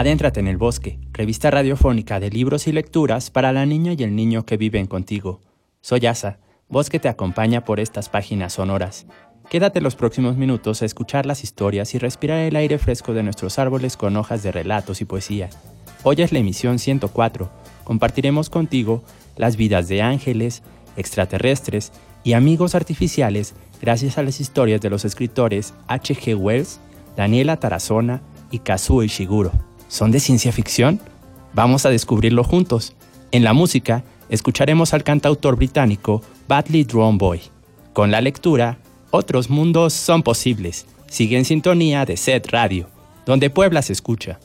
Adéntrate en el bosque, revista radiofónica de libros y lecturas para la niña y el niño que viven contigo. Soy Asa, Bosque te acompaña por estas páginas sonoras. Quédate los próximos minutos a escuchar las historias y respirar el aire fresco de nuestros árboles con hojas de relatos y poesía. Hoy es la emisión 104. Compartiremos contigo las vidas de ángeles, extraterrestres y amigos artificiales gracias a las historias de los escritores H.G. Wells, Daniela Tarazona y Kazuo Ishiguro. ¿Son de ciencia ficción? Vamos a descubrirlo juntos. En la música, escucharemos al cantautor británico Badly Drawn Boy. Con la lectura, otros mundos son posibles. Sigue en sintonía de Set Radio, donde Puebla se escucha.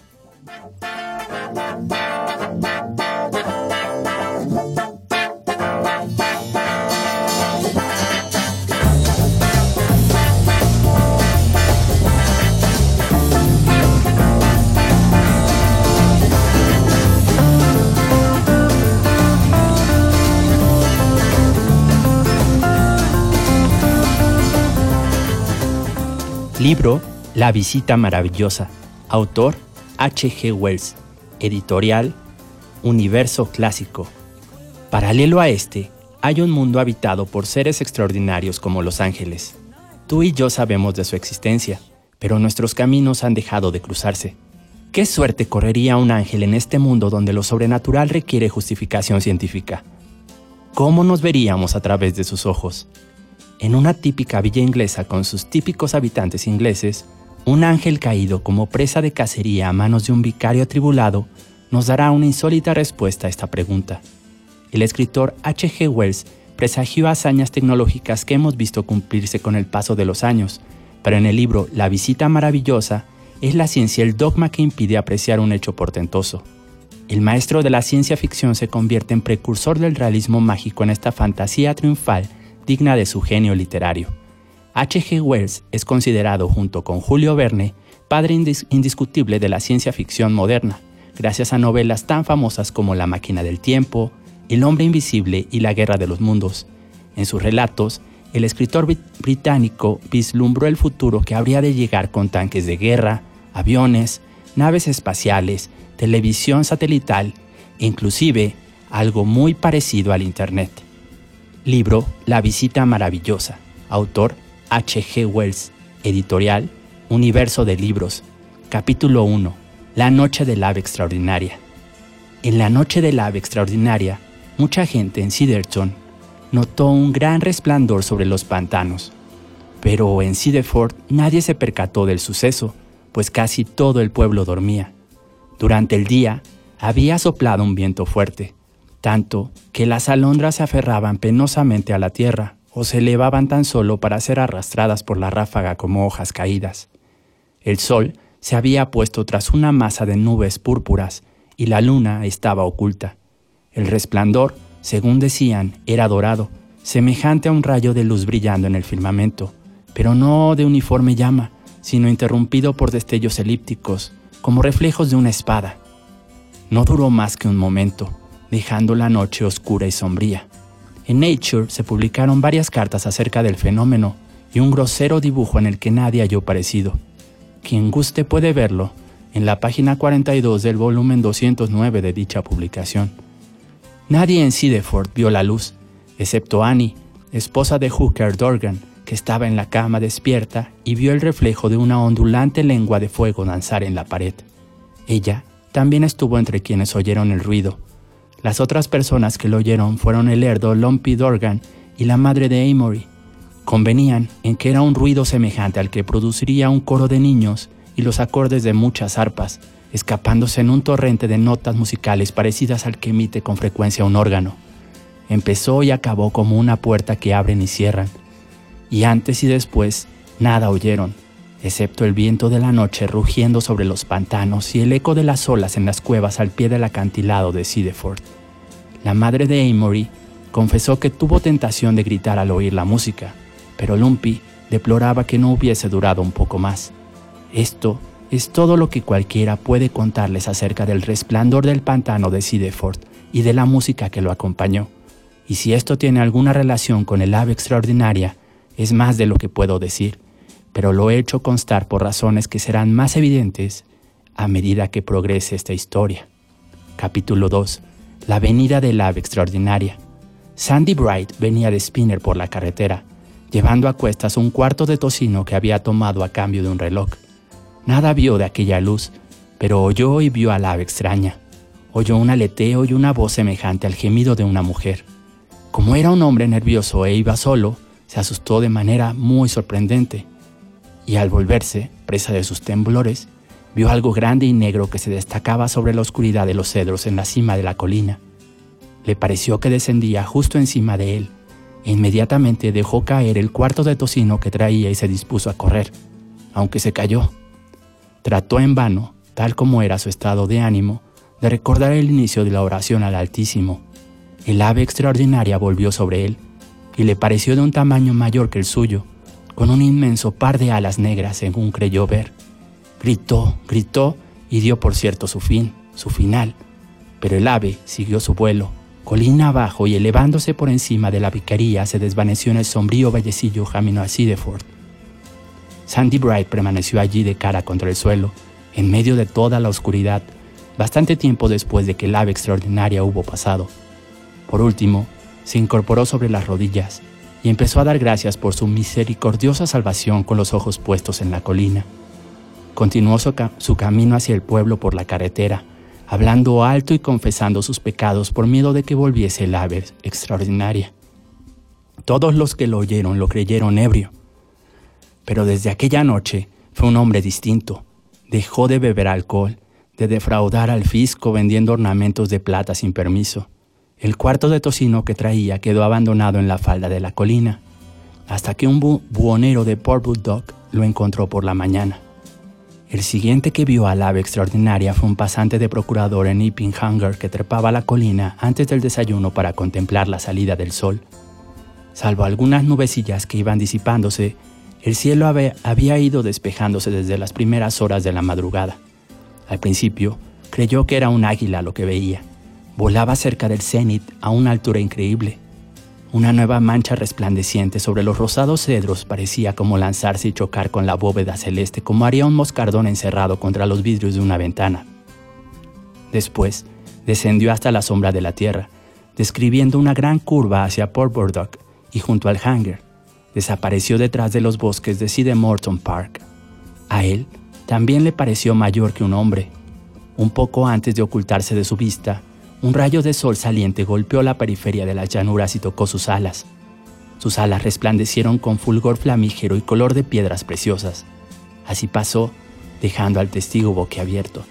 Libro La visita maravillosa. Autor H.G. Wells. Editorial Universo Clásico. Paralelo a este, hay un mundo habitado por seres extraordinarios como los ángeles. Tú y yo sabemos de su existencia, pero nuestros caminos han dejado de cruzarse. ¿Qué suerte correría un ángel en este mundo donde lo sobrenatural requiere justificación científica? ¿Cómo nos veríamos a través de sus ojos? En una típica villa inglesa con sus típicos habitantes ingleses, un ángel caído como presa de cacería a manos de un vicario atribulado nos dará una insólita respuesta a esta pregunta. El escritor H.G. Wells presagió hazañas tecnológicas que hemos visto cumplirse con el paso de los años, pero en el libro La visita maravillosa es la ciencia el dogma que impide apreciar un hecho portentoso. El maestro de la ciencia ficción se convierte en precursor del realismo mágico en esta fantasía triunfal digna de su genio literario. H.G. Wells es considerado, junto con Julio Verne, padre indiscutible de la ciencia ficción moderna, gracias a novelas tan famosas como La máquina del tiempo, El hombre invisible y La guerra de los mundos. En sus relatos, el escritor británico vislumbró el futuro que habría de llegar con tanques de guerra, aviones, naves espaciales, televisión satelital e inclusive algo muy parecido al Internet. Libro La visita maravillosa. Autor H.G. Wells, editorial Universo de Libros, capítulo 1, La Noche del Ave Extraordinaria. En la Noche del Ave Extraordinaria, mucha gente en Siderton notó un gran resplandor sobre los pantanos, pero en Sideford nadie se percató del suceso, pues casi todo el pueblo dormía. Durante el día había soplado un viento fuerte, tanto que las alondras se aferraban penosamente a la tierra, o se elevaban tan solo para ser arrastradas por la ráfaga como hojas caídas. El sol se había puesto tras una masa de nubes púrpuras y la luna estaba oculta. El resplandor, según decían, era dorado, semejante a un rayo de luz brillando en el firmamento, pero no de uniforme llama, sino interrumpido por destellos elípticos, como reflejos de una espada. No duró más que un momento, dejando la noche oscura y sombría. En Nature se publicaron varias cartas acerca del fenómeno y un grosero dibujo en el que nadie halló parecido. Quien guste puede verlo en la página 42 del volumen 209 de dicha publicación. Nadie en Sideford vio la luz, excepto Annie, esposa de Hooker Dorgan, que estaba en la cama despierta y vio el reflejo de una ondulante lengua de fuego danzar en la pared. Ella también estuvo entre quienes oyeron el ruido, las otras personas que lo oyeron fueron el herdo Lumpy Dorgan y la madre de Amory. Convenían en que era un ruido semejante al que produciría un coro de niños y los acordes de muchas arpas, escapándose en un torrente de notas musicales parecidas al que emite con frecuencia un órgano. Empezó y acabó como una puerta que abren y cierran. Y antes y después, nada oyeron, excepto el viento de la noche rugiendo sobre los pantanos y el eco de las olas en las cuevas al pie del acantilado de Sideford. La madre de Amory confesó que tuvo tentación de gritar al oír la música, pero Lumpy deploraba que no hubiese durado un poco más. Esto es todo lo que cualquiera puede contarles acerca del resplandor del pantano de Sideford y de la música que lo acompañó. Y si esto tiene alguna relación con el ave extraordinaria, es más de lo que puedo decir pero lo he hecho constar por razones que serán más evidentes a medida que progrese esta historia. Capítulo 2. La venida del ave extraordinaria. Sandy Bright venía de Spinner por la carretera, llevando a cuestas un cuarto de tocino que había tomado a cambio de un reloj. Nada vio de aquella luz, pero oyó y vio al ave extraña. Oyó un aleteo y una voz semejante al gemido de una mujer. Como era un hombre nervioso e iba solo, se asustó de manera muy sorprendente y al volverse, presa de sus temblores, vio algo grande y negro que se destacaba sobre la oscuridad de los cedros en la cima de la colina. Le pareció que descendía justo encima de él, e inmediatamente dejó caer el cuarto de tocino que traía y se dispuso a correr, aunque se cayó. Trató en vano, tal como era su estado de ánimo, de recordar el inicio de la oración al Altísimo. El ave extraordinaria volvió sobre él, y le pareció de un tamaño mayor que el suyo, con un inmenso par de alas negras según creyó ver. Gritó, gritó y dio por cierto su fin, su final. Pero el ave siguió su vuelo, colina abajo y elevándose por encima de la vicaría se desvaneció en el sombrío vallecillo camino a Sideford. Sandy Bright permaneció allí de cara contra el suelo, en medio de toda la oscuridad, bastante tiempo después de que el ave extraordinaria hubo pasado. Por último, se incorporó sobre las rodillas y empezó a dar gracias por su misericordiosa salvación con los ojos puestos en la colina. Continuó su, camino hacia el pueblo por la carretera, hablando alto y confesando sus pecados por miedo de que volviese el ave extraordinaria. Todos los que lo oyeron lo creyeron ebrio. Pero desde aquella noche fue un hombre distinto. Dejó de beber alcohol, de defraudar al fisco vendiendo ornamentos de plata sin permiso. El cuarto de tocino que traía quedó abandonado en la falda de la colina, hasta que un buhonero de Port Bulldog lo encontró por la mañana. El siguiente que vio al ave extraordinaria fue un pasante de procurador en Hunger que trepaba la colina antes del desayuno para contemplar la salida del sol. Salvo algunas nubecillas que iban disipándose, el cielo había ido despejándose desde las primeras horas de la madrugada. Al principio, creyó que era un águila lo que veía. Volaba cerca del cenit a una altura increíble. Una nueva mancha resplandeciente sobre los rosados cedros parecía como lanzarse y chocar con la bóveda celeste como haría un moscardón encerrado contra los vidrios de una ventana. Después, descendió hasta la sombra de la tierra, describiendo una gran curva hacia Port Burdock y junto al hangar. Desapareció detrás de los bosques de Morton Park. A él también le pareció mayor que un hombre. Un poco antes de ocultarse de su vista, un rayo de sol saliente golpeó la periferia de las llanuras y tocó sus alas. Sus alas resplandecieron con fulgor flamígero y color de piedras preciosas. Así pasó, dejando al testigo boquiabierto.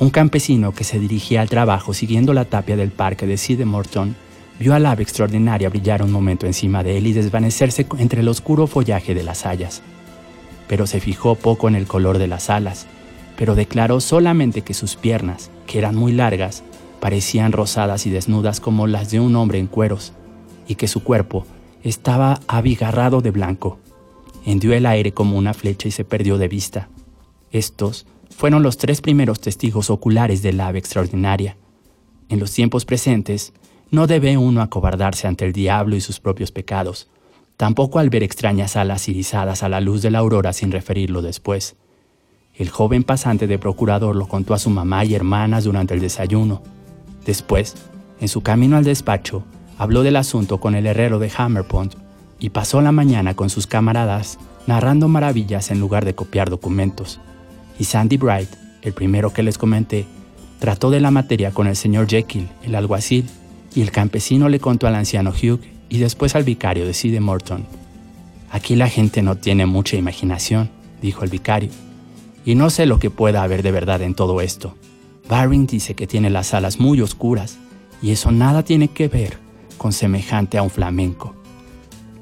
Un campesino que se dirigía al trabajo siguiendo la tapia del parque de Morton vio al ave extraordinaria brillar un momento encima de él y desvanecerse entre el oscuro follaje de las hayas. Pero se fijó poco en el color de las alas, pero declaró solamente que sus piernas, que eran muy largas, parecían rosadas y desnudas como las de un hombre en cueros, y que su cuerpo estaba abigarrado de blanco. Hendió el aire como una flecha y se perdió de vista. Estos fueron los tres primeros testigos oculares del ave extraordinaria. En los tiempos presentes, no debe uno acobardarse ante el diablo y sus propios pecados, tampoco al ver extrañas alas irisadas a la luz de la aurora sin referirlo después. El joven pasante de procurador lo contó a su mamá y hermanas durante el desayuno, Después, en su camino al despacho, habló del asunto con el herrero de Hammerpont y pasó la mañana con sus camaradas narrando maravillas en lugar de copiar documentos. Y Sandy Bright, el primero que les comenté, trató de la materia con el señor Jekyll, el alguacil, y el campesino le contó al anciano Hugh y después al vicario de Sidney Morton. Aquí la gente no tiene mucha imaginación, dijo el vicario, y no sé lo que pueda haber de verdad en todo esto. Baring dice que tiene las alas muy oscuras y eso nada tiene que ver con semejante a un flamenco.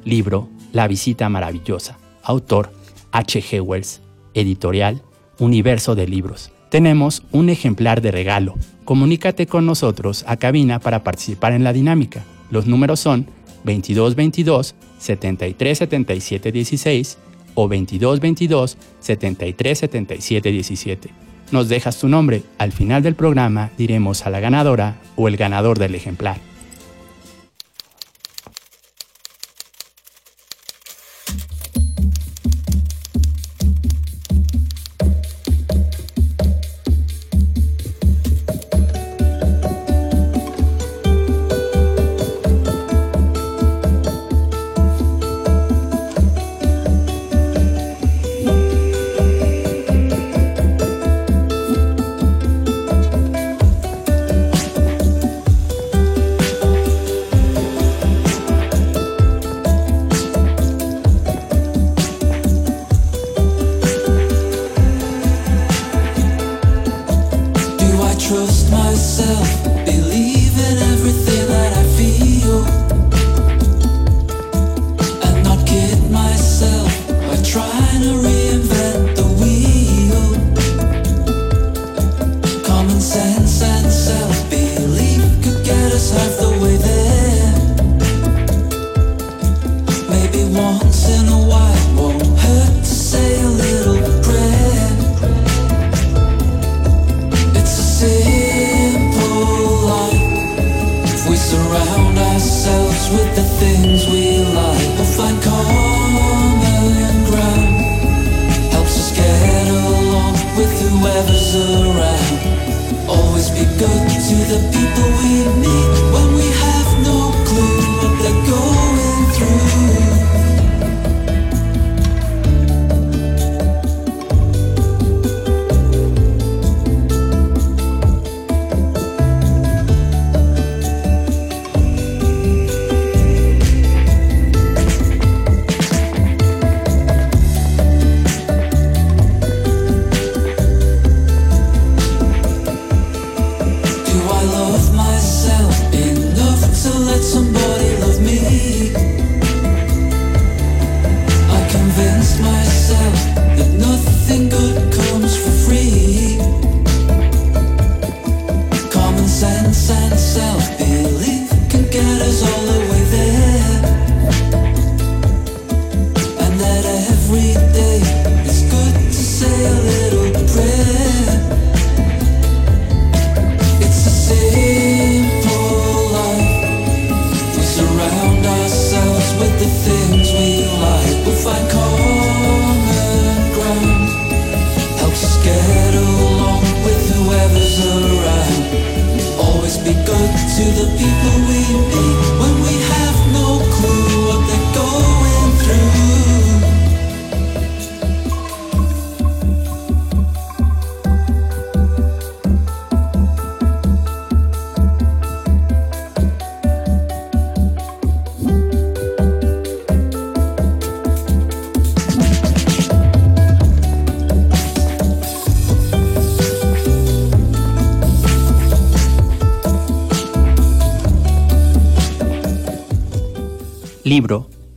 Libro La visita maravillosa. Autor H. G. Wells. Editorial Universo de Libros. Tenemos un ejemplar de regalo. Comunícate con nosotros a cabina para participar en la dinámica. Los números son 2222 7377 16 o 2222 7377 17 nos dejas tu nombre. Al final del programa diremos a la ganadora o el ganador del ejemplar.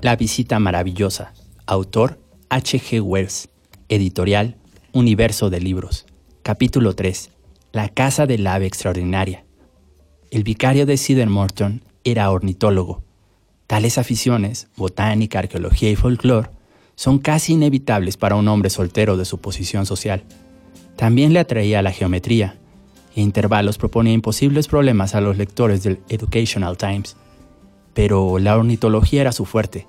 La visita maravillosa. Autor H.G. Wells. Editorial Universo de Libros. Capítulo 3. La casa del ave extraordinaria. El vicario de Cedar Morton era ornitólogo. Tales aficiones, botánica, arqueología y folclore, son casi inevitables para un hombre soltero de su posición social. También le atraía la geometría, e intervalos proponía imposibles problemas a los lectores del Educational Times pero la ornitología era su fuerte.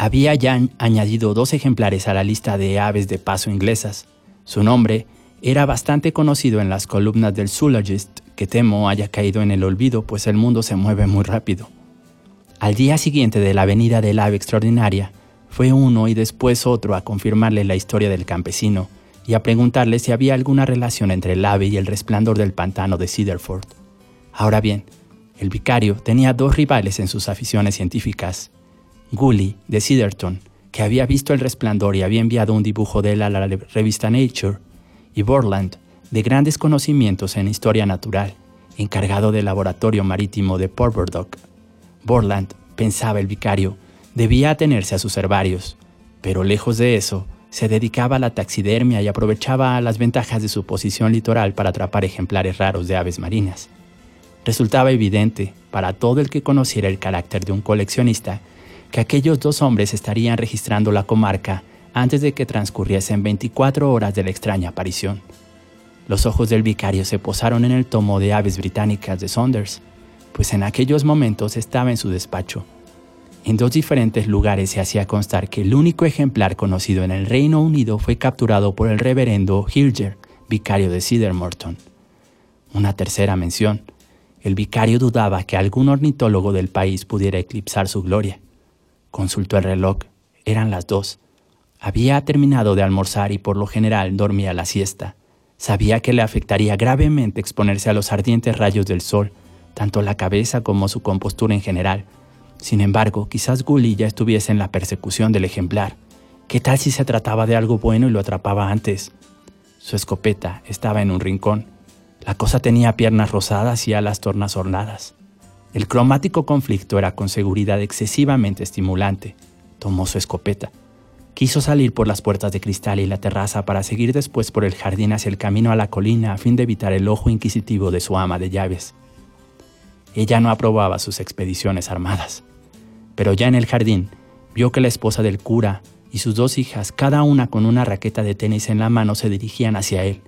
Había ya añadido dos ejemplares a la lista de aves de paso inglesas. Su nombre era bastante conocido en las columnas del Zoologist, que temo haya caído en el olvido, pues el mundo se mueve muy rápido. Al día siguiente de la venida del ave extraordinaria, fue uno y después otro a confirmarle la historia del campesino y a preguntarle si había alguna relación entre el ave y el resplandor del pantano de Cedarford. Ahora bien, el vicario tenía dos rivales en sus aficiones científicas. Gully, de Cedarton, que había visto el resplandor y había enviado un dibujo de él a la revista Nature, y Borland, de grandes conocimientos en historia natural, encargado del laboratorio marítimo de Port Burdock. Borland, pensaba el vicario, debía atenerse a sus herbarios, pero lejos de eso, se dedicaba a la taxidermia y aprovechaba las ventajas de su posición litoral para atrapar ejemplares raros de aves marinas. Resultaba evidente para todo el que conociera el carácter de un coleccionista que aquellos dos hombres estarían registrando la comarca antes de que transcurriesen 24 horas de la extraña aparición. Los ojos del vicario se posaron en el tomo de aves británicas de Saunders, pues en aquellos momentos estaba en su despacho. En dos diferentes lugares se hacía constar que el único ejemplar conocido en el Reino Unido fue capturado por el reverendo Hilger, vicario de Cedar Morton. Una tercera mención, el vicario dudaba que algún ornitólogo del país pudiera eclipsar su gloria. Consultó el reloj. Eran las dos. Había terminado de almorzar y por lo general dormía la siesta. Sabía que le afectaría gravemente exponerse a los ardientes rayos del sol, tanto la cabeza como su compostura en general. Sin embargo, quizás Gully ya estuviese en la persecución del ejemplar. ¿Qué tal si se trataba de algo bueno y lo atrapaba antes? Su escopeta estaba en un rincón la cosa tenía piernas rosadas y alas tornasornadas. El cromático conflicto era con seguridad excesivamente estimulante. Tomó su escopeta. Quiso salir por las puertas de cristal y la terraza para seguir después por el jardín hacia el camino a la colina a fin de evitar el ojo inquisitivo de su ama de llaves. Ella no aprobaba sus expediciones armadas, pero ya en el jardín vio que la esposa del cura y sus dos hijas, cada una con una raqueta de tenis en la mano, se dirigían hacia él.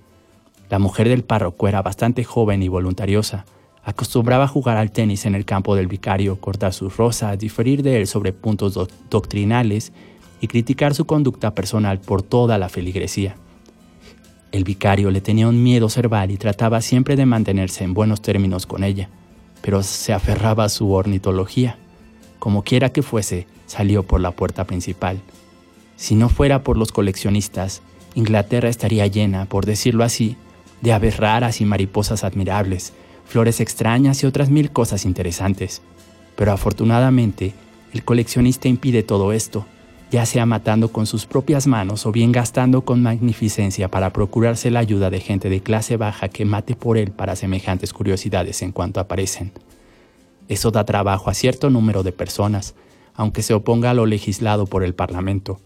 La mujer del párroco era bastante joven y voluntariosa. Acostumbraba a jugar al tenis en el campo del vicario, cortar sus rosas, diferir de él sobre puntos doctrinales y criticar su conducta personal por toda la feligresía. El vicario le tenía un miedo cerval y trataba siempre de mantenerse en buenos términos con ella, pero se aferraba a su ornitología. Como quiera que fuese, salió por la puerta principal. Si no fuera por los coleccionistas, Inglaterra estaría llena, por decirlo así, de aves raras y mariposas admirables, flores extrañas y otras mil cosas interesantes. Pero afortunadamente, el coleccionista impide todo esto, ya sea matando con sus propias manos o bien gastando con magnificencia para procurarse la ayuda de gente de clase baja que mate por él para semejantes curiosidades en cuanto aparecen. Eso da trabajo a cierto número de personas, aunque se oponga a lo legislado por el Parlamento.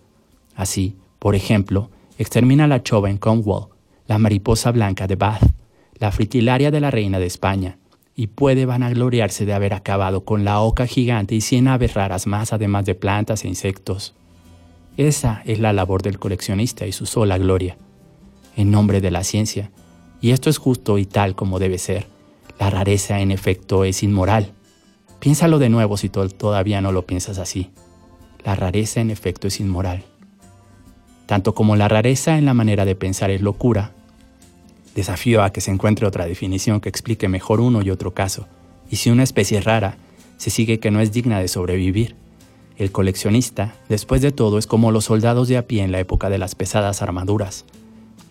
Así, por ejemplo, extermina la chova en Cornwall, la mariposa blanca de Bath, la fritilaria de la reina de España, y puede vanagloriarse de haber acabado con la oca gigante y cien aves raras más, además de plantas e insectos. Esa es la labor del coleccionista y su sola gloria. En nombre de la ciencia, y esto es justo y tal como debe ser, la rareza en efecto es inmoral. Piénsalo de nuevo si todavía no lo piensas así. La rareza en efecto es inmoral. Tanto como la rareza en la manera de pensar es locura, desafío a que se encuentre otra definición que explique mejor uno y otro caso. Y si una especie es rara, se sigue que no es digna de sobrevivir. El coleccionista, después de todo, es como los soldados de a pie en la época de las pesadas armaduras.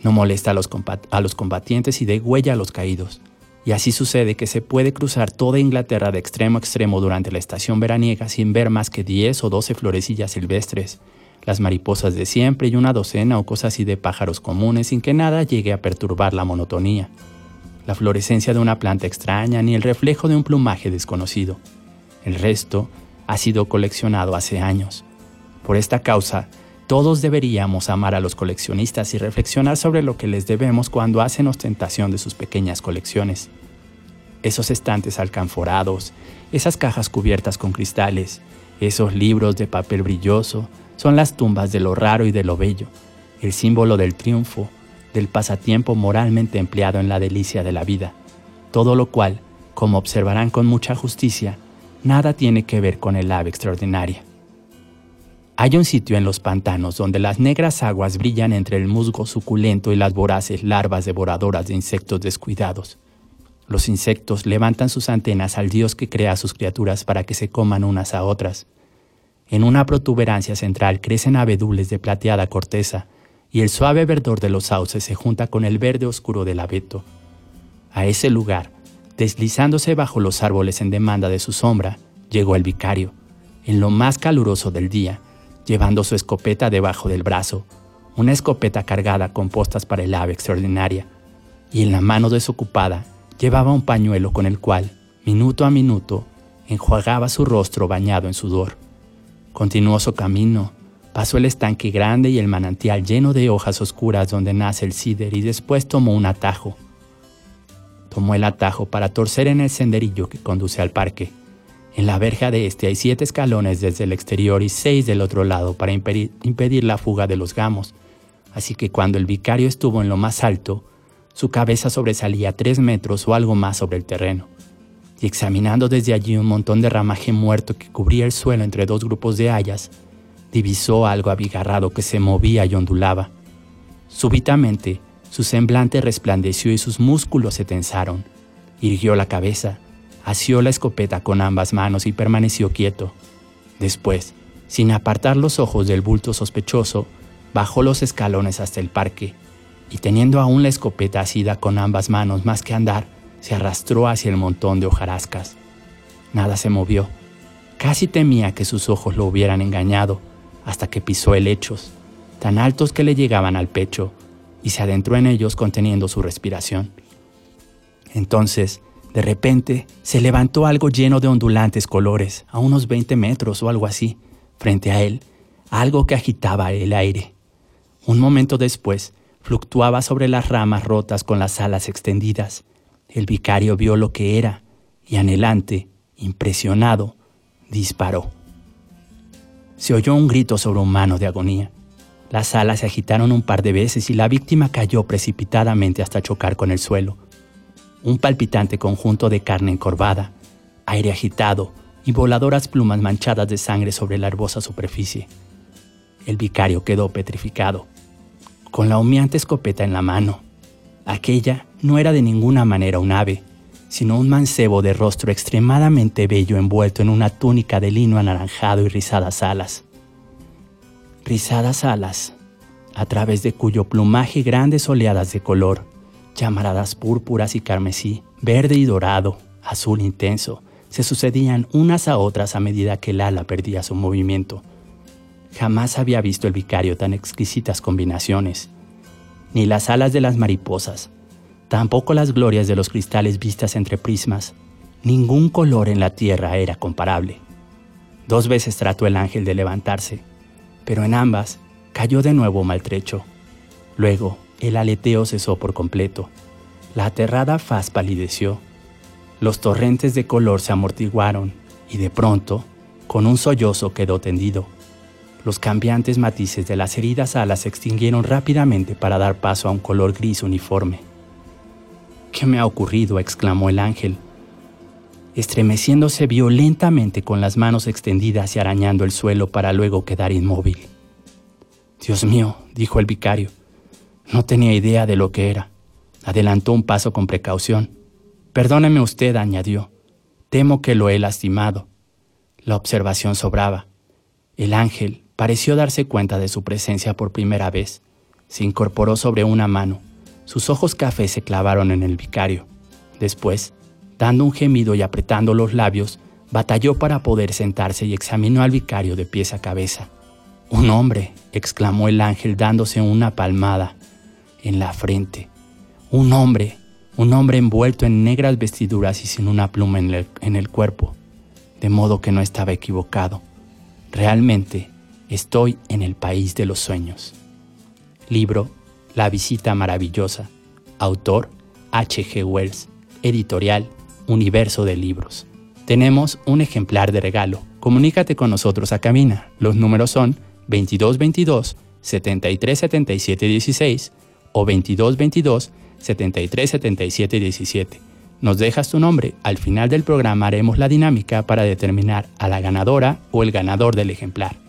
No molesta a los, a los combatientes y degüella a los caídos. Y así sucede que se puede cruzar toda Inglaterra de extremo a extremo durante la estación veraniega sin ver más que 10 o 12 florecillas silvestres, las mariposas de siempre y una docena o cosas así de pájaros comunes sin que nada llegue a perturbar la monotonía, la florescencia de una planta extraña ni el reflejo de un plumaje desconocido. El resto ha sido coleccionado hace años. Por esta causa, todos deberíamos amar a los coleccionistas y reflexionar sobre lo que les debemos cuando hacen ostentación de sus pequeñas colecciones. Esos estantes alcanforados, esas cajas cubiertas con cristales, esos libros de papel brilloso, son las tumbas de lo raro y de lo bello, el símbolo del triunfo, del pasatiempo moralmente empleado en la delicia de la vida, todo lo cual, como observarán con mucha justicia, nada tiene que ver con el ave extraordinaria. Hay un sitio en los pantanos donde las negras aguas brillan entre el musgo suculento y las voraces larvas devoradoras de insectos descuidados. Los insectos levantan sus antenas al Dios que crea a sus criaturas para que se coman unas a otras. En una protuberancia central crecen abedules de plateada corteza, y el suave verdor de los sauces se junta con el verde oscuro del abeto. A ese lugar, deslizándose bajo los árboles en demanda de su sombra, llegó el vicario, en lo más caluroso del día, llevando su escopeta debajo del brazo, una escopeta cargada con postas para el ave extraordinaria, y en la mano desocupada llevaba un pañuelo con el cual, minuto a minuto, enjuagaba su rostro bañado en sudor. Continuó su camino, pasó el estanque grande y el manantial lleno de hojas oscuras donde nace el cider y después tomó un atajo. Tomó el atajo para torcer en el senderillo que conduce al parque en la verja de este hay siete escalones desde el exterior y seis del otro lado para impedir, la fuga de los gamos. Así que cuando el vicario estuvo en lo más alto, su cabeza sobresalía tres metros o algo más sobre el terreno. Y examinando desde allí un montón de ramaje muerto que cubría el suelo entre dos grupos de hayas, divisó algo abigarrado que se movía y ondulaba. Súbitamente, su semblante resplandeció y sus músculos se tensaron. Irguió la cabeza asió la escopeta con ambas manos y permaneció quieto. Después, sin apartar los ojos del bulto sospechoso, bajó los escalones hasta el parque y teniendo aún la escopeta asida con ambas manos más que andar, se arrastró hacia el montón de hojarascas. Nada se movió. Casi temía que sus ojos lo hubieran engañado hasta que pisó helechos, tan altos que le llegaban al pecho, y se adentró en ellos conteniendo su respiración. Entonces, de repente se levantó algo lleno de ondulantes colores, a unos 20 metros o algo así, frente a él, algo que agitaba el aire. Un momento después, fluctuaba sobre las ramas rotas con las alas extendidas. El vicario vio lo que era y anhelante, impresionado, disparó. Se oyó un grito sobrehumano de agonía. Las alas se agitaron un par de veces y la víctima cayó precipitadamente hasta chocar con el suelo un palpitante conjunto de carne encorvada, aire agitado y voladoras plumas manchadas de sangre sobre la herbosa superficie. El vicario quedó petrificado, con la humeante escopeta en la mano. Aquella no era de ninguna manera un ave, sino un mancebo de rostro extremadamente bello envuelto en una túnica de lino anaranjado y rizadas alas. Rizadas alas, a través de cuyo plumaje grandes oleadas de color llamaradas púrpuras y carmesí, verde y dorado, azul intenso, se sucedían unas a otras a medida que el ala perdía su movimiento. Jamás había visto el vicario tan exquisitas combinaciones, ni las alas de las mariposas, tampoco las glorias de los cristales vistas entre prismas. Ningún color en la tierra era comparable. Dos veces trató el ángel de levantarse, pero en ambas cayó de nuevo maltrecho. Luego, el aleteo cesó por completo. La aterrada faz palideció. Los torrentes de color se amortiguaron y de pronto, con un sollozo quedó tendido. Los cambiantes matices de las heridas alas se extinguieron rápidamente para dar paso a un color gris uniforme. ¿Qué me ha ocurrido? exclamó el ángel, estremeciéndose violentamente con las manos extendidas y arañando el suelo para luego quedar inmóvil. Dios mío, dijo el vicario, no tenía idea de lo que era. Adelantó un paso con precaución. Perdóneme usted, añadió. Temo que lo he lastimado. La observación sobraba. El ángel pareció darse cuenta de su presencia por primera vez. Se incorporó sobre una mano. Sus ojos cafés se clavaron en el vicario. Después, dando un gemido y apretando los labios, batalló para poder sentarse y examinó al vicario de pies a cabeza. Un hombre, exclamó el ángel dándose una palmada en la frente. Un hombre, un hombre envuelto en negras vestiduras y sin una pluma en el cuerpo, de modo que no estaba equivocado. Realmente estoy en el país de los sueños. Libro La visita maravillosa. Autor H. G. Wells. Editorial Universo de Libros. Tenemos un ejemplar de regalo. Comunícate con nosotros a Camina. Los números son 2222 7377 16 o 2222 7377 17. Nos dejas tu nombre. Al final del programa haremos la dinámica para determinar a la ganadora o el ganador del ejemplar.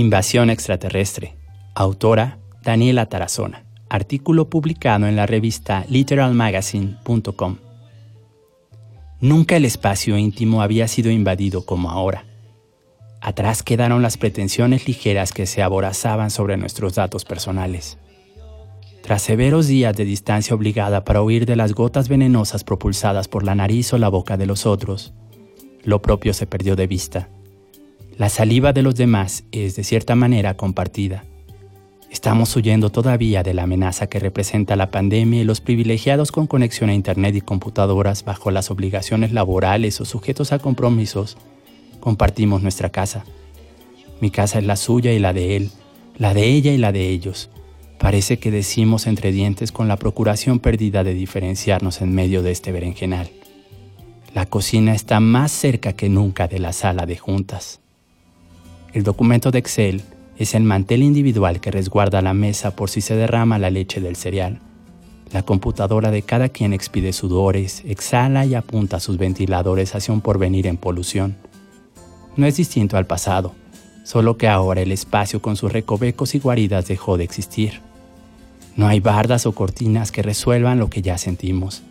Invasión extraterrestre. Autora Daniela Tarazona. Artículo publicado en la revista literalmagazine.com. Nunca el espacio íntimo había sido invadido como ahora. Atrás quedaron las pretensiones ligeras que se aborazaban sobre nuestros datos personales. Tras severos días de distancia obligada para huir de las gotas venenosas propulsadas por la nariz o la boca de los otros, lo propio se perdió de vista la saliva de los demás es de cierta manera compartida. Estamos huyendo todavía de la amenaza que representa la pandemia y los privilegiados con conexión a Internet y computadoras bajo las obligaciones laborales o sujetos a compromisos. Compartimos nuestra casa. Mi casa es la suya y la de él, la de ella y la de ellos. Parece que decimos entre dientes con la procuración perdida de diferenciarnos en medio de este berenjenal. La cocina está más cerca que nunca de la sala de juntas. El documento de Excel es el mantel individual que resguarda la mesa por si se derrama la leche del cereal. La computadora de cada quien expide sudores, exhala y apunta sus ventiladores hacia un porvenir en polución. No es distinto al pasado, solo que ahora el espacio con sus recovecos y guaridas dejó de existir. No hay bardas o cortinas que resuelvan lo que ya sentimos.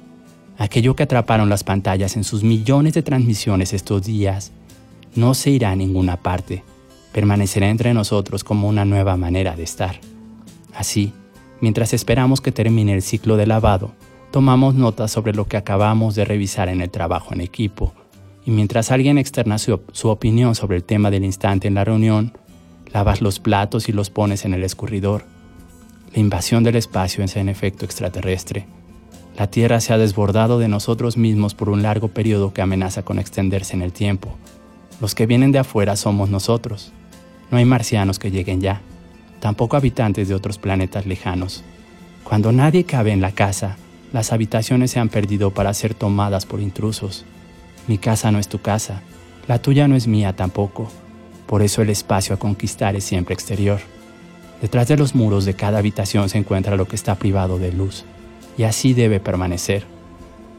aquello que atraparon las pantallas en sus millones de transmisiones estos días, no se irá a ninguna parte, permanecerá entre nosotros como una nueva manera de estar. Así, mientras esperamos que termine el ciclo de lavado, tomamos notas sobre lo que acabamos de revisar en el trabajo en equipo, y mientras alguien externa su, su, opinión sobre el tema del instante en la reunión, lavas los platos y los pones en el escurridor. La invasión del espacio es en efecto extraterrestre. La Tierra se ha desbordado de nosotros mismos por un largo periodo que amenaza con extenderse en el tiempo. Los que vienen de afuera somos nosotros. No hay marcianos que lleguen ya, tampoco habitantes de otros planetas lejanos. Cuando nadie cabe en la casa, las habitaciones se han perdido para ser tomadas por intrusos. Mi casa no es tu casa, la tuya no es mía tampoco. Por eso el espacio a conquistar es siempre exterior. Detrás de los muros de cada habitación se encuentra lo que está privado de luz, y así debe permanecer.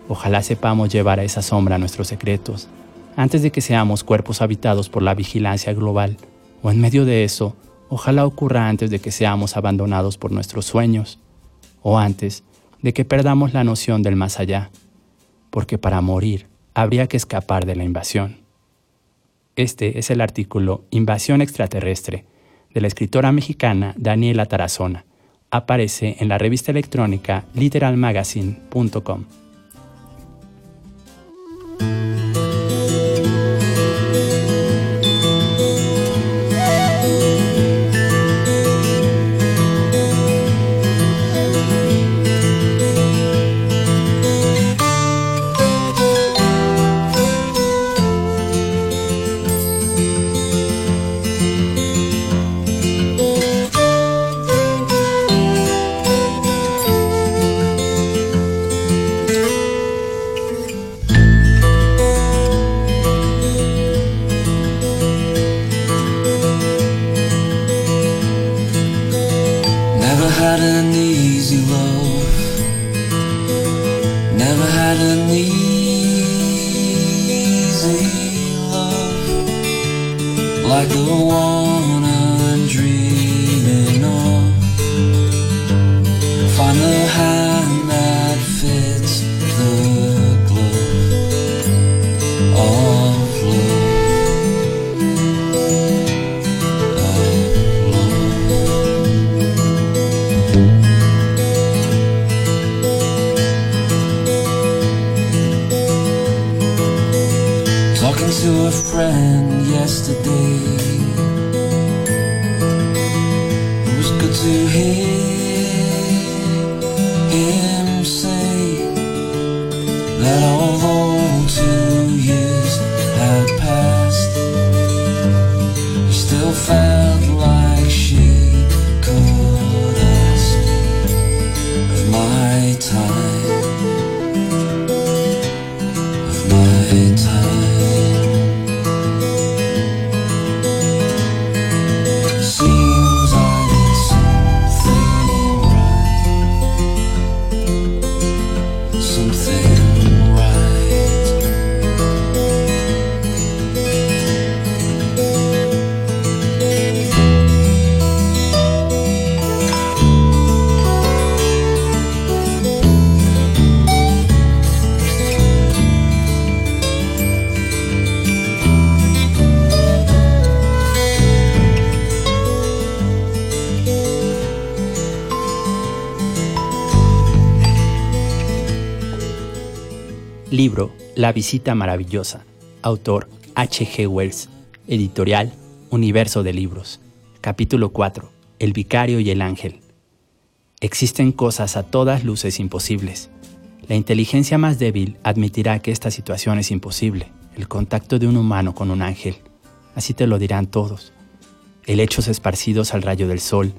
Ojalá sepamos llevar a esa sombra nuestros secretos, antes de que seamos cuerpos habitados por la vigilancia global, o en medio de eso, ojalá ocurra antes de que seamos abandonados por nuestros sueños, o antes de que perdamos la noción del más allá, porque para morir habría que escapar de la invasión. Este es el artículo Invasión extraterrestre de la escritora mexicana Daniela Tarazona. Aparece en la revista electrónica literalmagazine.com. Libro La visita maravillosa. Autor H. G. Wells. Editorial Universo de Libros. Capítulo 4. El vicario y el ángel. Existen cosas a todas luces imposibles. La inteligencia más débil admitirá que esta situación es imposible, el contacto de un humano con un ángel. Así te lo dirán todos. Helechos esparcidos al rayo del sol,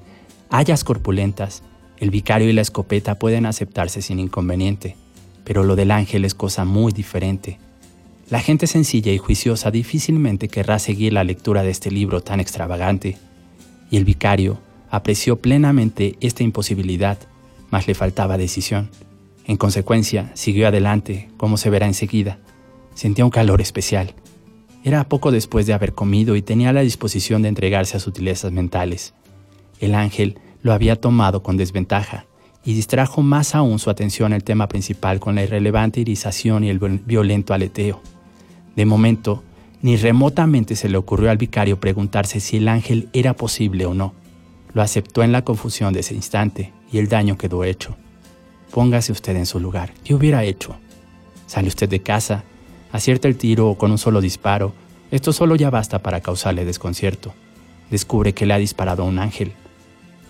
hayas corpulentas, el vicario y la escopeta pueden aceptarse sin inconveniente pero lo del ángel es cosa muy diferente. La gente sencilla y juiciosa difícilmente querrá seguir la lectura de este libro tan extravagante, y el vicario apreció plenamente esta imposibilidad, mas le faltaba decisión. En consecuencia, siguió adelante, como se verá enseguida. Sentía un calor especial. Era poco después de haber comido y tenía la disposición de entregarse a sutilezas mentales. El ángel lo había tomado con desventaja y distrajo más aún su atención el tema principal con la irrelevante irización y el violento aleteo. De momento, ni remotamente se le ocurrió al vicario preguntarse si el ángel era posible o no. Lo aceptó en la confusión de ese instante y el daño quedó hecho. Póngase usted en su lugar. ¿Qué hubiera hecho? Sale usted de casa, acierta el tiro con un solo disparo. Esto solo ya basta para causarle desconcierto. Descubre que le ha disparado a un ángel,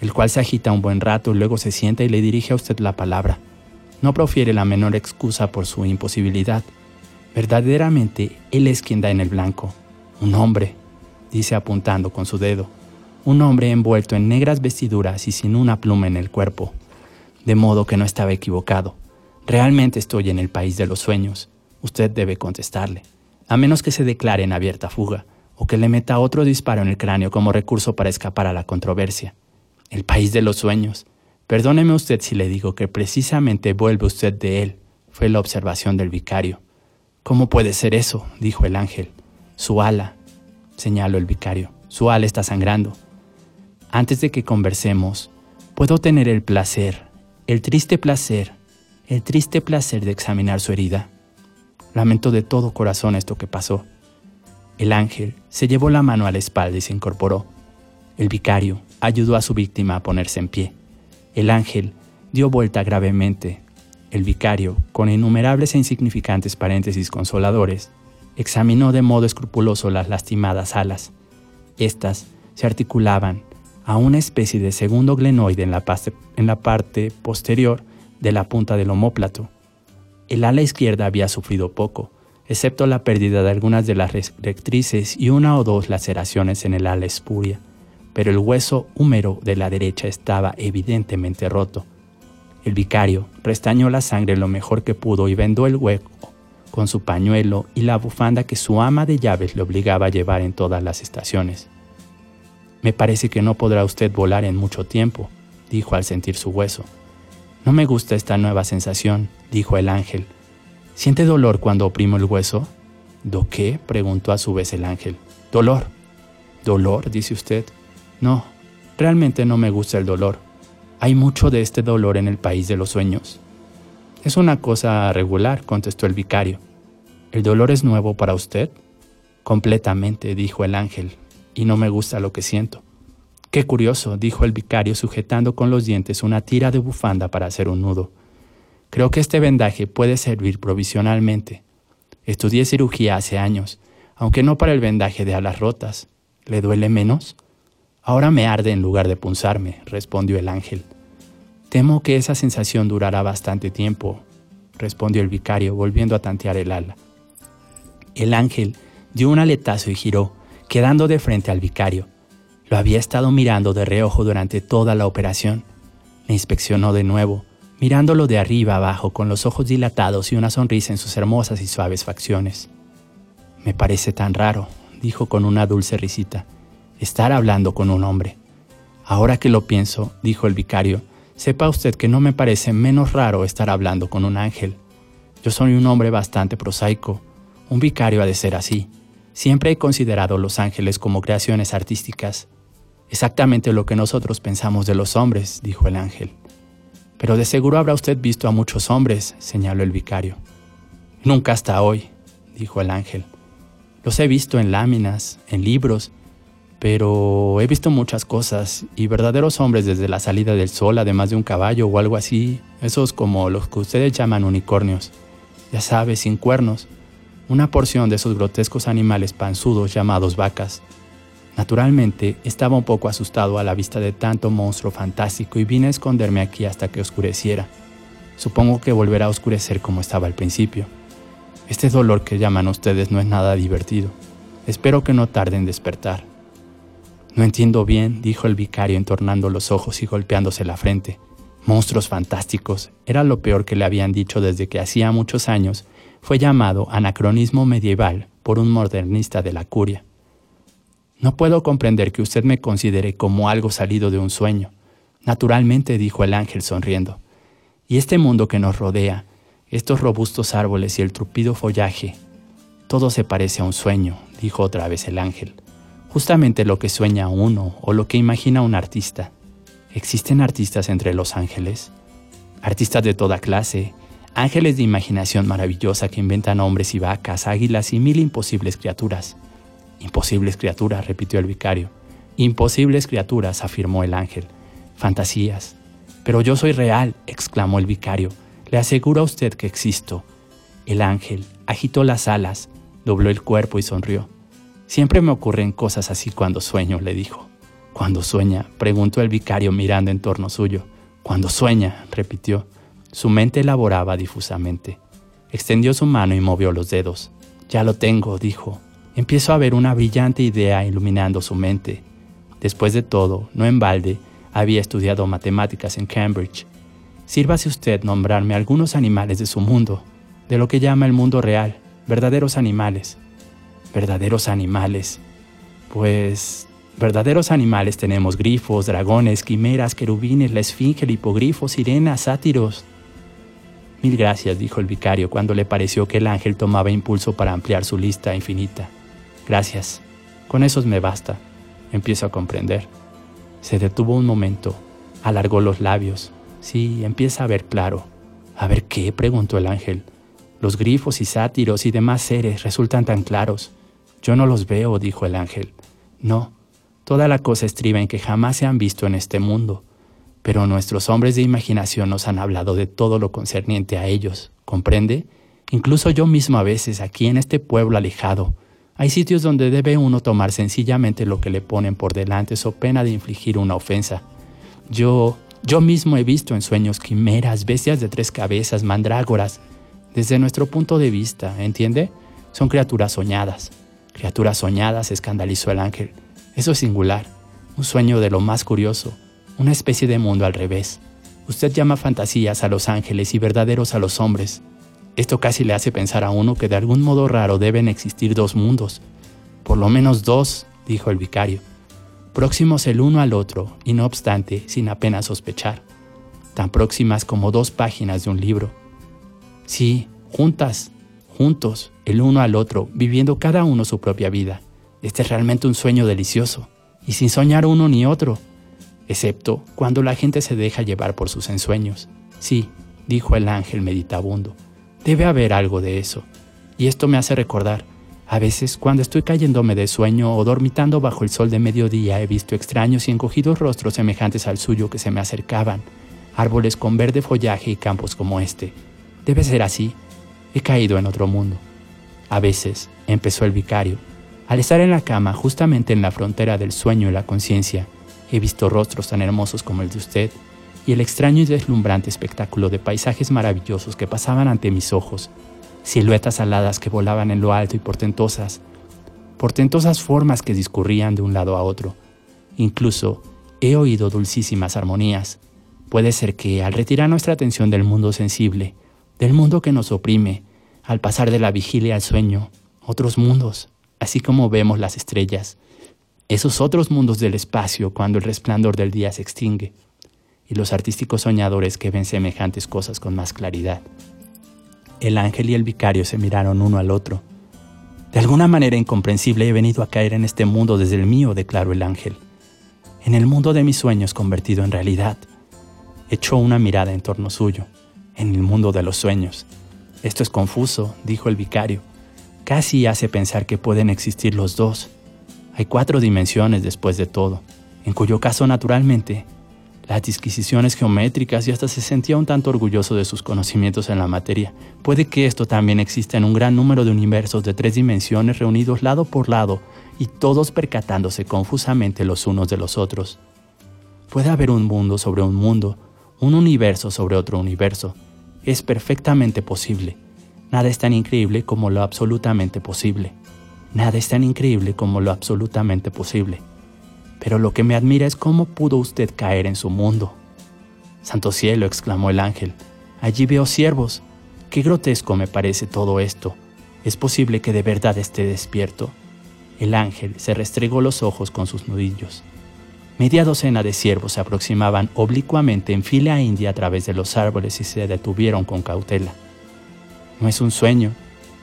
el cual se agita un buen rato y luego se sienta y le dirige a usted la palabra. No profiere la menor excusa por su imposibilidad. Verdaderamente, él es quien da en el blanco. Un hombre, dice apuntando con su dedo. Un hombre envuelto en negras vestiduras y sin una pluma en el cuerpo de modo que no estaba equivocado. Realmente estoy en el país de los sueños. Usted debe contestarle, a menos que se declare en abierta fuga o que le meta otro disparo en el cráneo como recurso para escapar a la controversia. El país de los sueños. Perdóneme usted si le digo que precisamente vuelve usted de él, fue la observación del vicario. ¿Cómo puede ser eso? dijo el ángel. Su ala, señaló el vicario, su ala está sangrando. Antes de que conversemos, ¿puedo tener el placer el triste placer, el triste placer de examinar su herida. Lamento de todo corazón esto que pasó. El ángel se llevó la mano a la espalda y se incorporó. El vicario ayudó a su víctima a ponerse en pie. El ángel dio vuelta gravemente. El vicario, con innumerables e insignificantes paréntesis consoladores, examinó de modo escrupuloso las lastimadas alas. Estas se articulaban a una especie de segundo glenoide en la, parte, posterior de la punta del omóplato. El ala izquierda había sufrido poco, excepto la pérdida de algunas de las rectrices y una o dos laceraciones en el ala espuria, pero el hueso húmero de la derecha estaba evidentemente roto. El vicario restañó la sangre lo mejor que pudo y vendó el hueco con su pañuelo y la bufanda que su ama de llaves le obligaba a llevar en todas las estaciones. Me parece que no podrá usted volar en mucho tiempo, dijo al sentir su hueso. No me gusta esta nueva sensación, dijo el ángel. ¿Siente dolor cuando oprimo el hueso? ¿Do qué? preguntó a su vez el ángel. Dolor. ¿Dolor? dice usted. No, realmente no me gusta el dolor. Hay mucho de este dolor en el país de los sueños. Es una cosa regular, contestó el vicario. ¿El dolor es nuevo para usted? Completamente, dijo el ángel, y no me gusta lo que siento. Qué curioso, dijo el vicario sujetando con los dientes una tira de bufanda para hacer un nudo. Creo que este vendaje puede servir provisionalmente. Estudié cirugía hace años, aunque no para el vendaje de alas rotas. ¿Le duele menos? Ahora me arde en lugar de punzarme, respondió el ángel. Temo que esa sensación durará bastante tiempo, respondió el vicario, volviendo a tantear el ala. El ángel dio un aletazo y giró, quedando de frente al vicario. Lo había estado mirando de reojo durante toda la operación. Me inspeccionó de nuevo, mirándolo de arriba abajo con los ojos dilatados y una sonrisa en sus hermosas y suaves facciones. Me parece tan raro, dijo con una dulce risita, estar hablando con un hombre. Ahora que lo pienso, dijo el vicario, sepa usted que no me parece menos raro estar hablando con un ángel. Yo soy un hombre bastante prosaico. Un vicario ha de ser así. Siempre he considerado los ángeles como creaciones artísticas. Exactamente lo que nosotros pensamos de los hombres, dijo el ángel. Pero de seguro habrá usted visto a muchos hombres, señaló el vicario. Nunca hasta hoy, dijo el ángel. Los he visto en láminas, en libros, pero he visto muchas cosas y verdaderos hombres desde la salida del sol, además de un caballo o algo así, esos como los que ustedes llaman unicornios, ya sabes, sin cuernos, una porción de esos grotescos animales panzudos llamados vacas. Naturalmente, estaba un poco asustado a la vista de tanto monstruo fantástico y vine a esconderme aquí hasta que oscureciera. Supongo que volverá a oscurecer como estaba al principio. Este dolor que llaman ustedes no es nada divertido. Espero que no tarde en despertar. No entiendo bien, dijo el vicario entornando los ojos y golpeándose la frente. Monstruos fantásticos. Era lo peor que le habían dicho desde que hacía muchos años fue llamado anacronismo medieval por un modernista de la curia. No puedo comprender que usted me considere como algo salido de un sueño. Naturalmente, dijo el ángel sonriendo. Y este mundo que nos rodea, estos robustos árboles y el trupido follaje, todo se parece a un sueño, dijo otra vez el ángel. Justamente lo que sueña uno o lo que imagina un artista. ¿Existen artistas entre los ángeles? Artistas de toda clase, ángeles de imaginación maravillosa que inventan hombres y vacas, águilas y mil imposibles criaturas. Imposibles criaturas, repitió el vicario. Imposibles criaturas, afirmó el ángel. Fantasías. Pero yo soy real, exclamó el vicario. Le aseguro a usted que existo. El ángel agitó las alas, dobló el cuerpo y sonrió. Siempre me ocurren cosas así cuando sueño, le dijo. ¿Cuando sueña? preguntó el vicario mirando en torno suyo. Cuando sueña, repitió. Su mente elaboraba difusamente. Extendió su mano y movió los dedos. Ya lo tengo, dijo. Empiezo a ver una brillante idea iluminando su mente. Después de todo, no en balde, había estudiado matemáticas en Cambridge. Sírvase usted nombrarme algunos animales de su mundo, de lo que llama el mundo real, verdaderos animales verdaderos animales. Pues verdaderos animales tenemos grifos, dragones, quimeras, querubines, la esfinge, el hipogrifo, sirenas, sátiros. Mil gracias, dijo el vicario cuando le pareció que el ángel tomaba impulso para ampliar su lista infinita. Gracias. Con esos me basta. Empiezo a comprender. Se detuvo un momento, alargó los labios. Sí, empieza a ver claro. ¿A ver qué? preguntó el ángel. Los grifos y sátiros y demás seres resultan tan claros. Yo no los veo, dijo el ángel. No, toda la cosa estriba en que jamás se han visto en este mundo, pero nuestros hombres de imaginación nos han hablado de todo lo concerniente a ellos, ¿comprende? Incluso yo mismo a veces, aquí en este pueblo alejado, hay sitios donde debe uno tomar sencillamente lo que le ponen por delante so pena de infligir una ofensa. Yo, yo mismo he visto en sueños quimeras, bestias de tres cabezas, mandrágoras. Desde nuestro punto de vista, ¿entiende? Son criaturas soñadas. Criatura soñada, se escandalizó el ángel. Eso es singular, un sueño de lo más curioso, una especie de mundo al revés. Usted llama fantasías a los ángeles y verdaderos a los hombres. Esto casi le hace pensar a uno que de algún modo raro deben existir dos mundos. Por lo menos dos, dijo el vicario, próximos el uno al otro y no obstante sin apenas sospechar, tan próximas como dos páginas de un libro. Sí, juntas, juntos, el uno al otro, viviendo cada uno su propia vida. Este es realmente un sueño delicioso, y sin soñar uno ni otro, excepto cuando la gente se deja llevar por sus ensueños. Sí, dijo el ángel meditabundo, debe haber algo de eso. Y esto me hace recordar, a veces cuando estoy cayéndome de sueño o dormitando bajo el sol de mediodía he visto extraños y encogidos rostros semejantes al suyo que se me acercaban, árboles con verde follaje y campos como este. Debe ser así. He caído en otro mundo. A veces, empezó el vicario, al estar en la cama justamente en la frontera del sueño y la conciencia, he visto rostros tan hermosos como el de usted y el extraño y deslumbrante espectáculo de paisajes maravillosos que pasaban ante mis ojos, siluetas aladas que volaban en lo alto y portentosas, portentosas formas que discurrían de un lado a otro. Incluso he oído dulcísimas armonías. Puede ser que, al retirar nuestra atención del mundo sensible, del mundo que nos oprime, al pasar de la vigilia al sueño, otros mundos, así como vemos las estrellas, esos otros mundos del espacio cuando el resplandor del día se extingue, y los artísticos soñadores que ven semejantes cosas con más claridad. El ángel y el vicario se miraron uno al otro. De alguna manera incomprensible he venido a caer en este mundo desde el mío, declaró el ángel. En el mundo de mis sueños convertido en realidad. Echó una mirada en torno suyo, en el mundo de los sueños. Esto es confuso, dijo el vicario. Casi hace pensar que pueden existir los dos. Hay cuatro dimensiones después de todo, en cuyo caso naturalmente las disquisiciones geométricas y hasta se sentía un tanto orgulloso de sus conocimientos en la materia. Puede que esto también exista en un gran número de universos de tres dimensiones reunidos lado por lado y todos percatándose confusamente los unos de los otros. Puede haber un mundo sobre un mundo, un universo sobre otro universo, es perfectamente posible. Nada es tan increíble como lo absolutamente posible. Nada es tan increíble como lo absolutamente posible. Pero lo que me admira es cómo pudo usted caer en su mundo. Santo cielo, exclamó el ángel, allí veo siervos. Qué grotesco me parece todo esto. ¿Es posible que de verdad esté despierto? El ángel se restregó los ojos con sus nudillos. Media docena de ciervos se aproximaban oblicuamente en fila india a través de los árboles y se detuvieron con cautela. No es un sueño,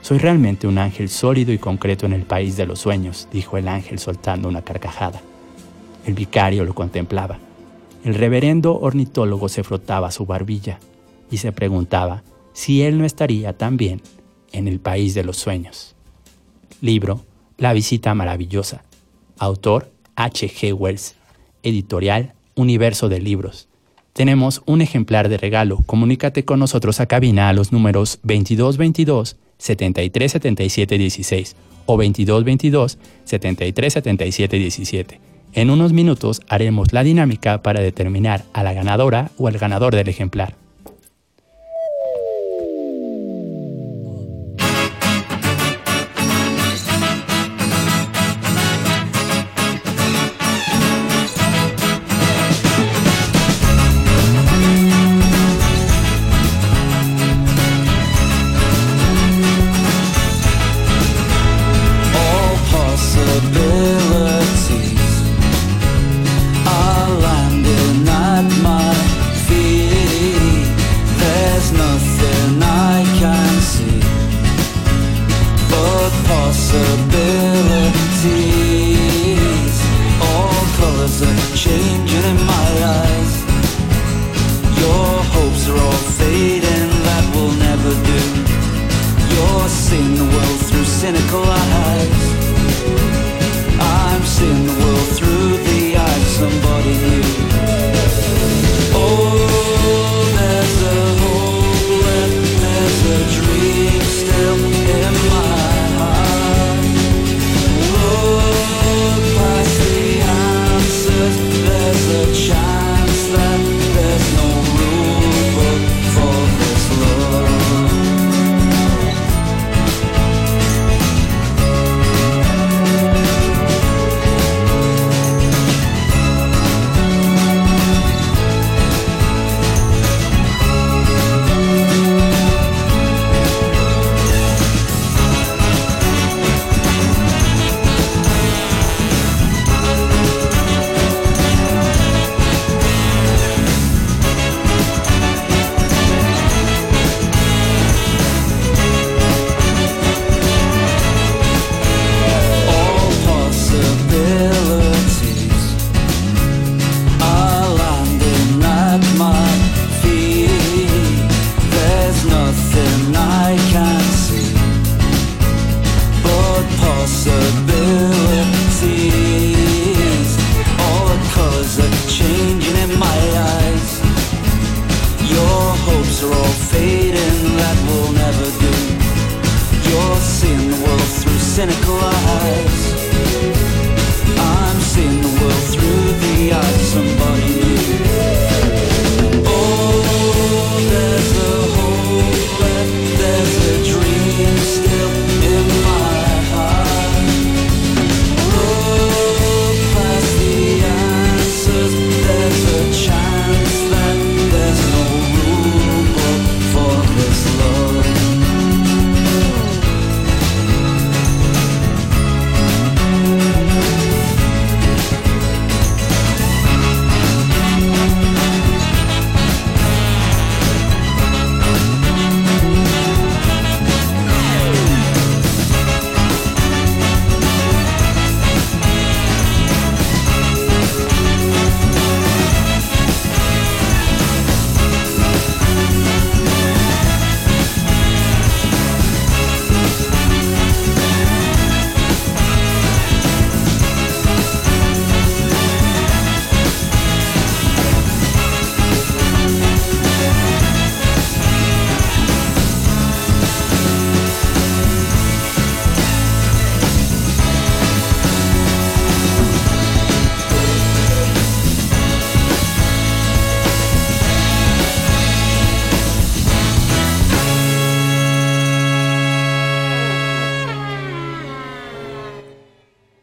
soy realmente un ángel sólido y concreto en el país de los sueños, dijo el ángel soltando una carcajada. El vicario lo contemplaba. El reverendo ornitólogo se frotaba su barbilla. y se preguntaba si él no estaría también en el país de los sueños. Libro La visita maravillosa. Autor H. G. Wells. Editorial Universo de Libros. Tenemos un ejemplar de regalo. Comunícate con nosotros a cabina a los números 2222 7377 16 o 2222 7377 17. En unos minutos haremos la dinámica para determinar a la ganadora o al ganador del ejemplar. cynical eyes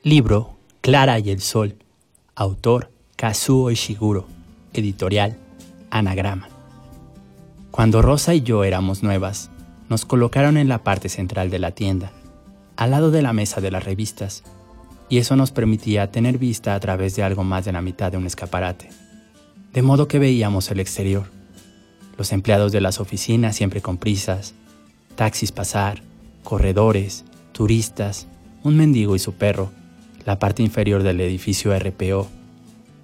Libro Clara y el Sol. Autor Kazuo Ishiguro. Editorial Anagrama. Cuando Rosa y yo éramos nuevas, nos colocaron en la parte central de la tienda, al lado de la mesa de las revistas, y eso nos permitía tener vista a través de algo más de la mitad de un escaparate, de modo que veíamos el exterior, los empleados de las oficinas siempre con prisas, taxis pasar, corredores, turistas, un mendigo y su perro, la parte inferior del edificio RPO.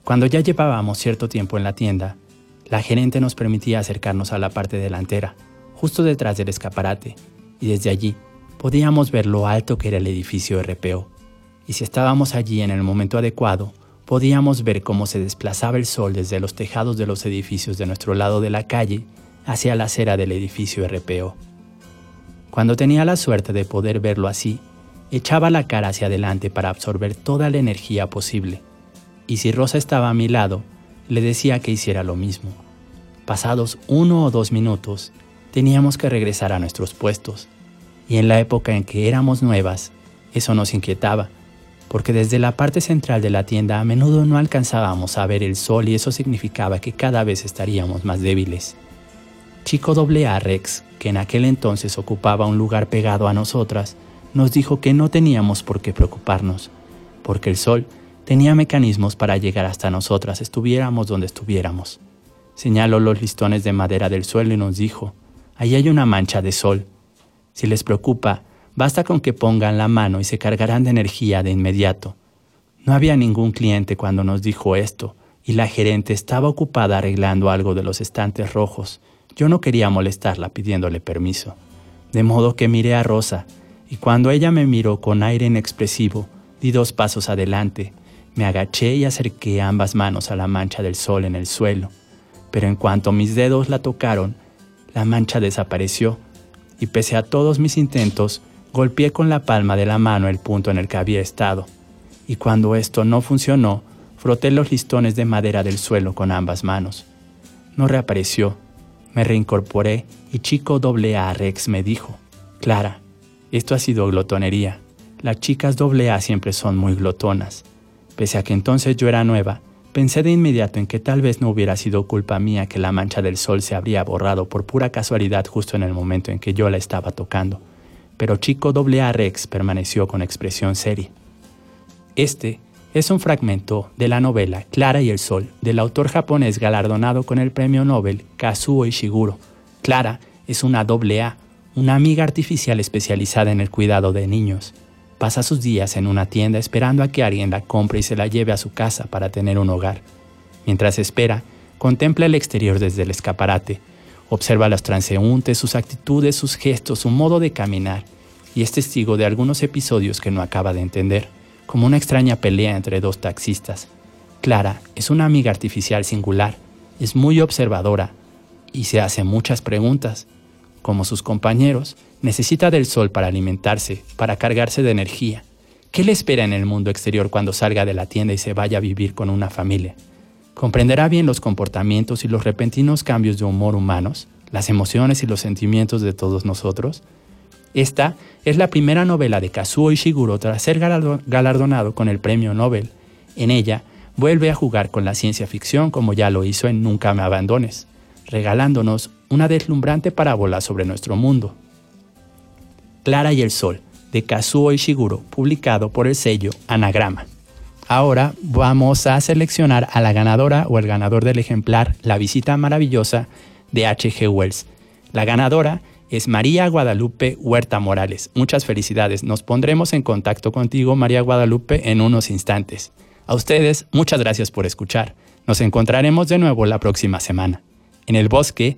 Cuando ya llevábamos cierto tiempo en la tienda, La gerente nos permitía acercarnos a la parte delantera, justo detrás del escaparate, y desde allí podíamos ver lo alto que era el edificio RPO. Y si estábamos allí en el momento adecuado, podíamos ver cómo se desplazaba el sol desde los tejados de los edificios de nuestro lado de la calle hacia la acera del edificio RPO. Cuando tenía la suerte de poder verlo así, echaba la cara hacia adelante para absorber toda la energía posible. Y si Rosa estaba a mi lado, le decía que hiciera lo mismo. Pasados uno o dos minutos, teníamos que regresar a nuestros puestos. Y en la época en que éramos nuevas, eso nos inquietaba, porque desde la parte central de la tienda a menudo no alcanzábamos a ver el sol y eso significaba que cada vez estaríamos más débiles. Chico A Rex, que en aquel entonces ocupaba un lugar pegado a nosotras, nos dijo que no teníamos por qué preocuparnos, porque el sol tenía mecanismos para llegar hasta nosotras, estuviéramos donde estuviéramos. Señaló los listones de madera del suelo y nos dijo, ahí hay una mancha de sol. Si les preocupa, basta con que pongan la mano y se cargarán de energía de inmediato. No había ningún cliente cuando nos dijo esto, y la gerente estaba ocupada arreglando algo de los estantes rojos. Yo no quería molestarla pidiéndole permiso. De modo que miré a Rosa, y cuando ella me miró con aire inexpresivo, di dos pasos adelante. Me agaché y acerqué ambas manos a la mancha del sol en el suelo, pero en cuanto mis dedos la tocaron, la mancha desapareció, y pese a todos mis intentos, golpeé con la palma de la mano el punto en el que había estado, y cuando esto no funcionó, froté los listones de madera del suelo con ambas manos. No reapareció, me reincorporé y chico doble A Rex me dijo, Clara, esto ha sido glotonería. Las chicas doble A siempre son muy glotonas. Pese a que entonces yo era nueva, pensé de inmediato en que tal vez no hubiera sido culpa mía que la mancha del sol se habría borrado por pura casualidad justo en el momento en que yo la estaba tocando. Pero Chico A Rex permaneció con expresión seria. Este es un fragmento de la novela Clara y el Sol del autor japonés galardonado con el premio Nobel Kazuo Ishiguro. Clara es una doble A, una amiga artificial especializada en el cuidado de niños. Pasa sus días en una tienda esperando a que alguien la compre y se la lleve a su casa para tener un hogar. Mientras espera, contempla el exterior desde el escaparate, observa a los transeúntes, sus actitudes, sus gestos, su modo de caminar, y es testigo de algunos episodios que no acaba de entender, como una extraña pelea entre dos taxistas. Clara es una amiga artificial singular, es muy observadora y se hace muchas preguntas. Como sus compañeros, Necesita del sol para alimentarse, para cargarse de energía. ¿Qué le espera en el mundo exterior cuando salga de la tienda y se vaya a vivir con una familia? ¿Comprenderá bien los comportamientos y los repentinos cambios de humor humanos, las emociones y los sentimientos de todos nosotros? Esta es la primera novela de Kazuo Ishiguro tras ser galardonado con el premio Nobel. En ella, vuelve a jugar con la ciencia ficción como ya lo hizo en Nunca me abandones, regalándonos una deslumbrante parábola sobre nuestro mundo, Clara y el Sol, de Kazuo Ishiguro, publicado por el sello Anagrama. Ahora vamos a seleccionar a la ganadora o el ganador del ejemplar La visita maravillosa de H.G. Wells. La ganadora es María Guadalupe Huerta Morales. Muchas felicidades. Nos pondremos en contacto contigo, María Guadalupe, en unos instantes. A ustedes, muchas gracias por escuchar. Nos encontraremos de nuevo la próxima semana. En el bosque,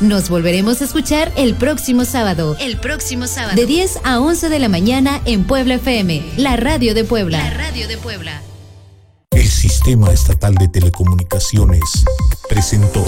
Nos volveremos a escuchar el próximo sábado. El próximo sábado. De 10 a 11 de la mañana en Puebla FM, la radio de Puebla. La radio de Puebla. El Sistema Estatal de Telecomunicaciones presentó